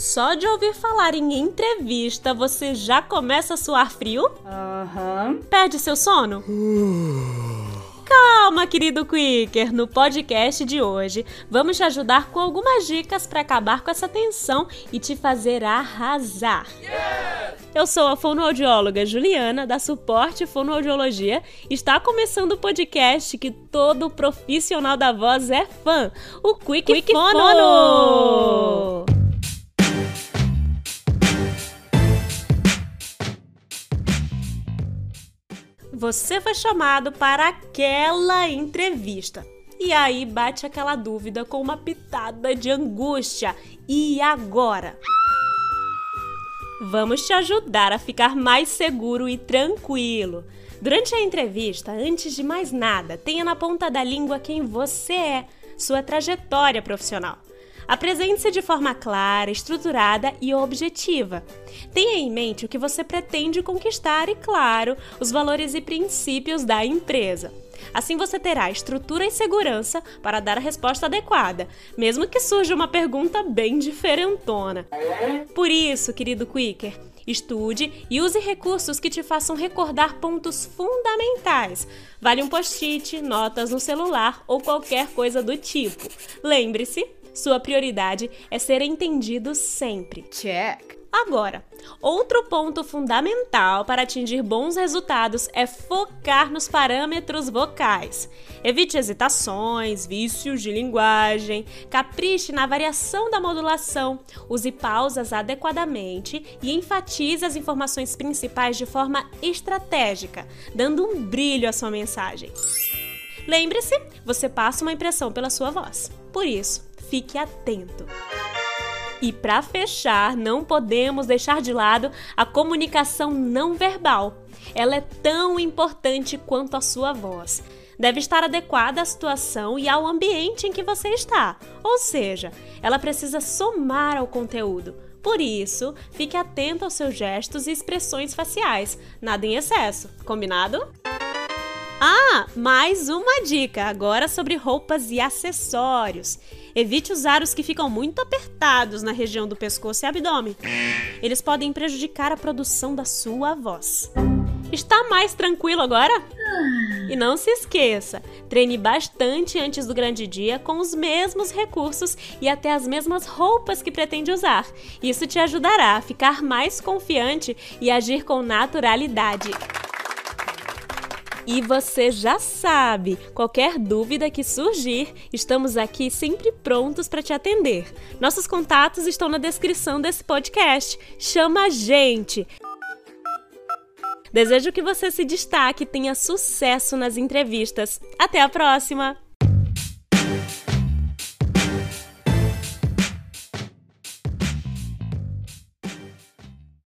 Só de ouvir falar em entrevista, você já começa a suar frio? Aham. Uhum. Perde seu sono? Calma, querido Quicker! No podcast de hoje, vamos te ajudar com algumas dicas para acabar com essa tensão e te fazer arrasar. Yeah! Eu sou a fonoaudióloga Juliana, da Suporte Fonoaudiologia. Está começando o podcast que todo profissional da voz é fã, o Quick, Quick Fono! Fono! Você foi chamado para aquela entrevista. E aí bate aquela dúvida com uma pitada de angústia. E agora? Vamos te ajudar a ficar mais seguro e tranquilo. Durante a entrevista, antes de mais nada, tenha na ponta da língua quem você é, sua trajetória profissional. Apresente-se de forma clara, estruturada e objetiva. Tenha em mente o que você pretende conquistar e, claro, os valores e princípios da empresa. Assim você terá estrutura e segurança para dar a resposta adequada, mesmo que surja uma pergunta bem diferentona. Por isso, querido Quicker, Estude e use recursos que te façam recordar pontos fundamentais. Vale um post-it, notas no celular ou qualquer coisa do tipo. Lembre-se, sua prioridade é ser entendido sempre. Check. Agora, outro ponto fundamental para atingir bons resultados é focar nos parâmetros vocais. Evite hesitações, vícios de linguagem, capriche na variação da modulação, use pausas adequadamente e enfatize as informações principais de forma estratégica, dando um brilho à sua mensagem. Lembre-se, você passa uma impressão pela sua voz. Por isso, fique atento. E para fechar, não podemos deixar de lado a comunicação não verbal. Ela é tão importante quanto a sua voz. Deve estar adequada à situação e ao ambiente em que você está. Ou seja, ela precisa somar ao conteúdo. Por isso, fique atento aos seus gestos e expressões faciais. Nada em excesso. Combinado? Mais uma dica agora sobre roupas e acessórios. Evite usar os que ficam muito apertados na região do pescoço e abdômen. Eles podem prejudicar a produção da sua voz. Está mais tranquilo agora? E não se esqueça, treine bastante antes do grande dia com os mesmos recursos e até as mesmas roupas que pretende usar. Isso te ajudará a ficar mais confiante e agir com naturalidade. E você já sabe, qualquer dúvida que surgir, estamos aqui sempre prontos para te atender. Nossos contatos estão na descrição desse podcast. Chama a gente! Desejo que você se destaque e tenha sucesso nas entrevistas. Até a próxima!